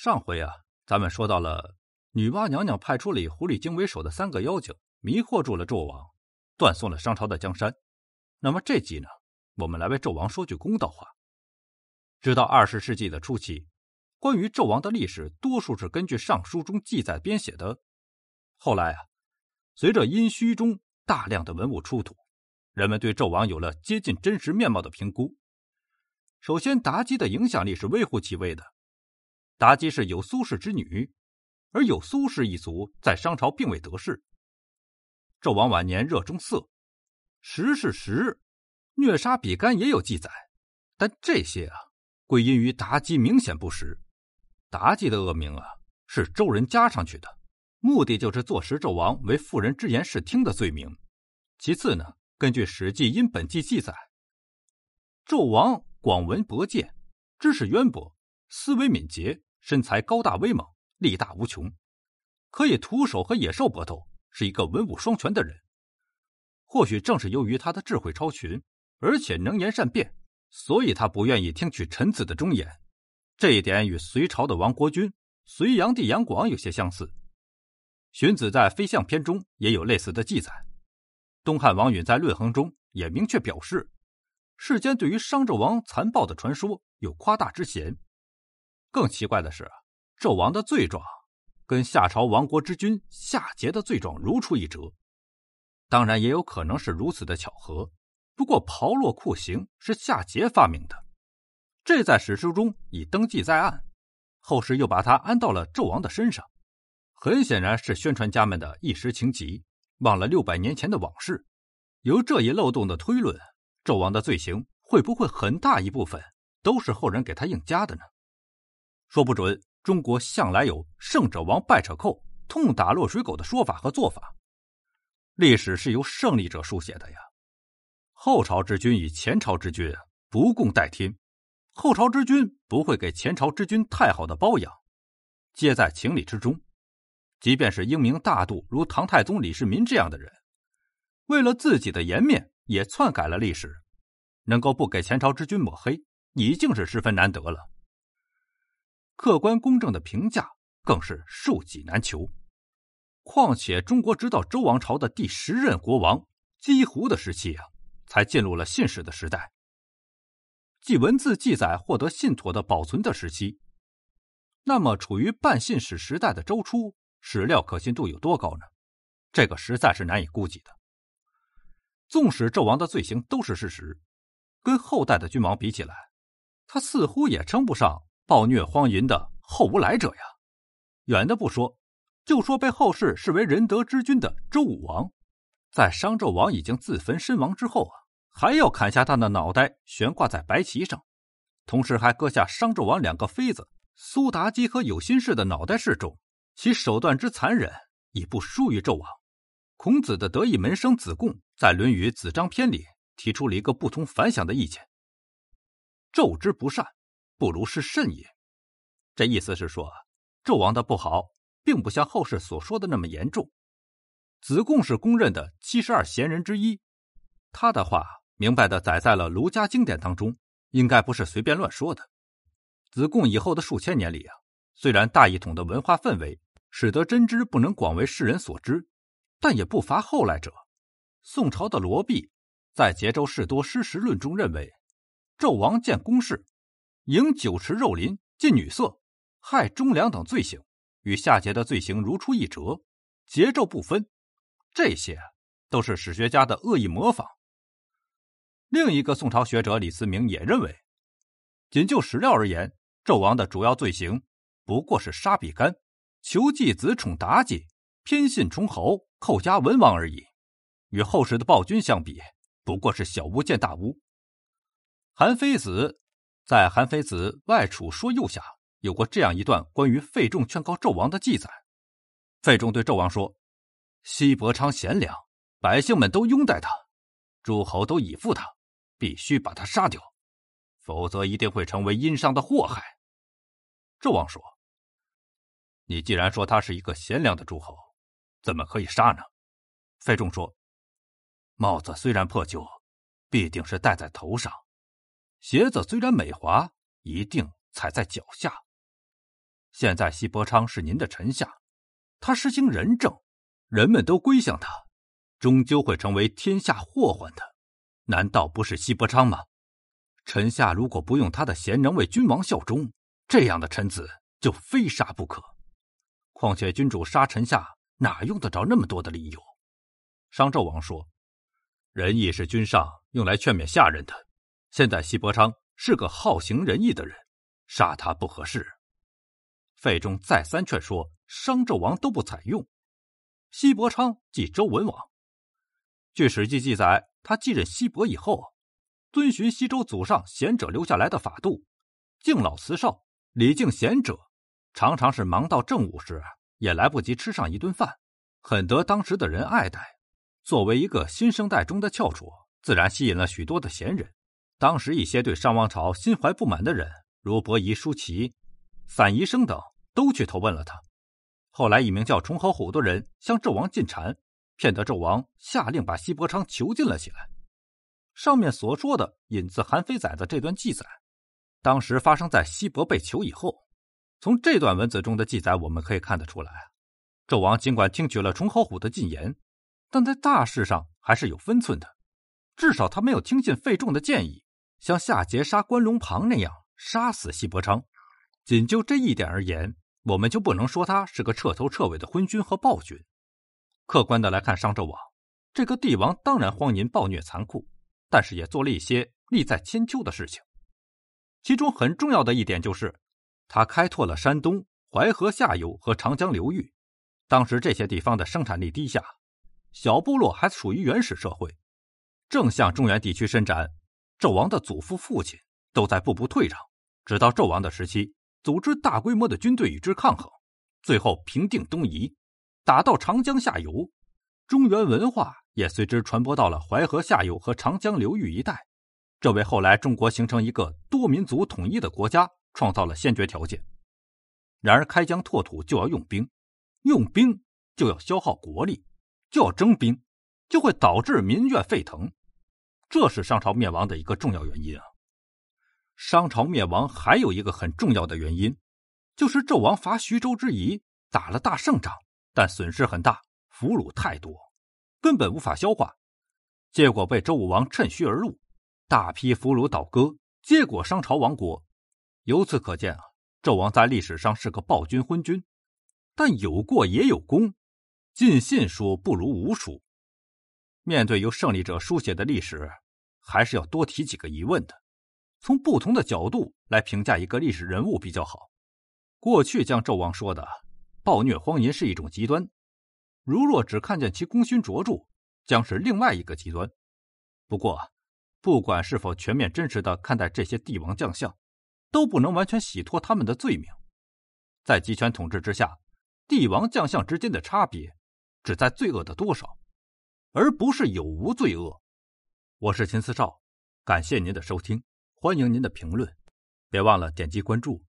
上回啊，咱们说到了女娲娘娘派出了以狐狸精为首的三个妖精，迷惑住了纣王，断送了商朝的江山。那么这集呢，我们来为纣王说句公道话。直到二十世纪的初期，关于纣王的历史多数是根据尚书中记载编写的。后来啊，随着殷墟中大量的文物出土，人们对纣王有了接近真实面貌的评估。首先，妲己的影响力是微乎其微的。妲己是有苏氏之女，而有苏氏一族在商朝并未得势。纣王晚年热衷色，时是时，虐杀比干也有记载，但这些啊，归因于妲己明显不实。妲己的恶名啊，是周人加上去的，目的就是坐实纣王为妇人之言视听的罪名。其次呢，根据《史记·殷本纪》记载，纣王广闻博见，知识渊博，思维敏捷。身材高大威猛，力大无穷，可以徒手和野兽搏斗，是一个文武双全的人。或许正是由于他的智慧超群，而且能言善辩，所以他不愿意听取臣子的忠言。这一点与隋朝的亡国君隋炀帝杨广有些相似。荀子在《飞象篇》中也有类似的记载。东汉王允在《论衡》中也明确表示，世间对于商纣王残暴的传说有夸大之嫌。更奇怪的是，纣王的罪状跟夏朝亡国之君夏桀的罪状如出一辙。当然，也有可能是如此的巧合。不过，炮烙酷刑是夏桀发明的，这在史书中已登记在案，后世又把它安到了纣王的身上，很显然是宣传家们的一时情急，忘了六百年前的往事。由这一漏洞的推论，纣王的罪行会不会很大一部分都是后人给他硬加的呢？说不准，中国向来有“胜者亡，败者寇，痛打落水狗”的说法和做法。历史是由胜利者书写的呀。后朝之君与前朝之君不共戴天，后朝之君不会给前朝之君太好的包养，皆在情理之中。即便是英明大度如唐太宗李世民这样的人，为了自己的颜面，也篡改了历史，能够不给前朝之君抹黑，已经是十分难得了。客观公正的评价更是数己难求，况且中国直到周王朝的第十任国王姬胡的时期啊，才进入了信史的时代，即文字记载获得信妥的保存的时期。那么，处于半信史时代的周初，史料可信度有多高呢？这个实在是难以估计的。纵使纣王的罪行都是事实，跟后代的君王比起来，他似乎也称不上。暴虐荒淫的后无来者呀！远的不说，就说被后世视为仁德之君的周武王，在商纣王已经自焚身亡之后啊，还要砍下他的脑袋悬挂在白旗上，同时还割下商纣王两个妃子苏妲己和有心事的脑袋示众，其手段之残忍已不输于纣王。孔子的得意门生子贡在《论语·子张篇》里提出了一个不同凡响的意见：“纣之不善。”不如是甚也。这意思是说，纣王的不好，并不像后世所说的那么严重。子贡是公认的七十二贤人之一，他的话明白的载在了儒家经典当中，应该不是随便乱说的。子贡以后的数千年里啊，虽然大一统的文化氛围使得真知不能广为世人所知，但也不乏后来者。宋朝的罗弼在《节州士多失实论》中认为，纣王建公室。迎酒池肉林、近女色、害忠良等罪行，与夏桀的罪行如出一辙，节奏不分。这些都是史学家的恶意模仿。另一个宋朝学者李思明也认为，仅就史料而言，纣王的主要罪行不过是杀比干、求继子宠妲己、偏信崇侯、寇家文王而已，与后世的暴君相比，不过是小巫见大巫。韩非子。在《韩非子外储说右下有过这样一段关于费仲劝告纣王的记载。费仲对纣王说：“西伯昌贤良，百姓们都拥戴他，诸侯都倚附他，必须把他杀掉，否则一定会成为殷商的祸害。”纣王说：“你既然说他是一个贤良的诸侯，怎么可以杀呢？”费仲说：“帽子虽然破旧，必定是戴在头上。”鞋子虽然美滑，一定踩在脚下。现在西伯昌是您的臣下，他实行仁政，人们都归向他，终究会成为天下祸患的，难道不是西伯昌吗？臣下如果不用他的贤能为君王效忠，这样的臣子就非杀不可。况且君主杀臣下，哪用得着那么多的理由？商纣王说：“仁义是君上用来劝勉下人的，现在西伯昌是个好行仁义的人，杀他不合适。”费仲再三劝说，商纣王都不采用。西伯昌即周文王。据《史记》记载，他继任西伯以后，遵循西周祖上贤者留下来的法度，敬老慈少，礼敬贤者。常常是忙到正午时，也来不及吃上一顿饭，很得当时的人爱戴。作为一个新生代中的翘楚，自然吸引了许多的贤人。当时一些对商王朝心怀不满的人，如伯夷、叔齐、散宜生等，都去投奔了他。后来，一名叫崇侯虎的人向纣王进谗，骗得纣王下令把西伯昌囚禁了起来。上面所说的引自《韩非载》的这段记载，当时发生在西伯被囚以后。从这段文字中的记载，我们可以看得出来，纣王尽管听取了崇侯虎的进言，但在大事上还是有分寸的。至少他没有听信费仲的建议，像夏桀杀关龙庞那样杀死西伯昌。仅就这一点而言，我们就不能说他是个彻头彻尾的昏君和暴君。客观的来看，商纣王这个帝王当然荒淫暴虐残酷，但是也做了一些利在千秋的事情。其中很重要的一点就是。他开拓了山东淮河下游和长江流域，当时这些地方的生产力低下，小部落还属于原始社会，正向中原地区伸展。纣王的祖父、父亲都在步步退让，直到纣王的时期，组织大规模的军队与之抗衡，最后平定东夷，打到长江下游，中原文化也随之传播到了淮河下游和长江流域一带，这为后来中国形成一个多民族统一的国家。创造了先决条件。然而，开疆拓土就要用兵，用兵就要消耗国力，就要征兵，就会导致民怨沸腾。这是商朝灭亡的一个重要原因啊！商朝灭亡还有一个很重要的原因，就是纣王伐徐州之役打了大胜仗，但损失很大，俘虏太多，根本无法消化，结果被周武王趁虚而入，大批俘虏倒戈，结果商朝亡国。由此可见啊，纣王在历史上是个暴君昏君，但有过也有功，尽信书不如无书。面对由胜利者书写的历史，还是要多提几个疑问的，从不同的角度来评价一个历史人物比较好。过去将纣王说的暴虐荒淫是一种极端，如若只看见其功勋卓著，将是另外一个极端。不过，不管是否全面真实的看待这些帝王将相。都不能完全洗脱他们的罪名，在集权统治之下，帝王将相之间的差别，只在罪恶的多少，而不是有无罪恶。我是秦思少，感谢您的收听，欢迎您的评论，别忘了点击关注。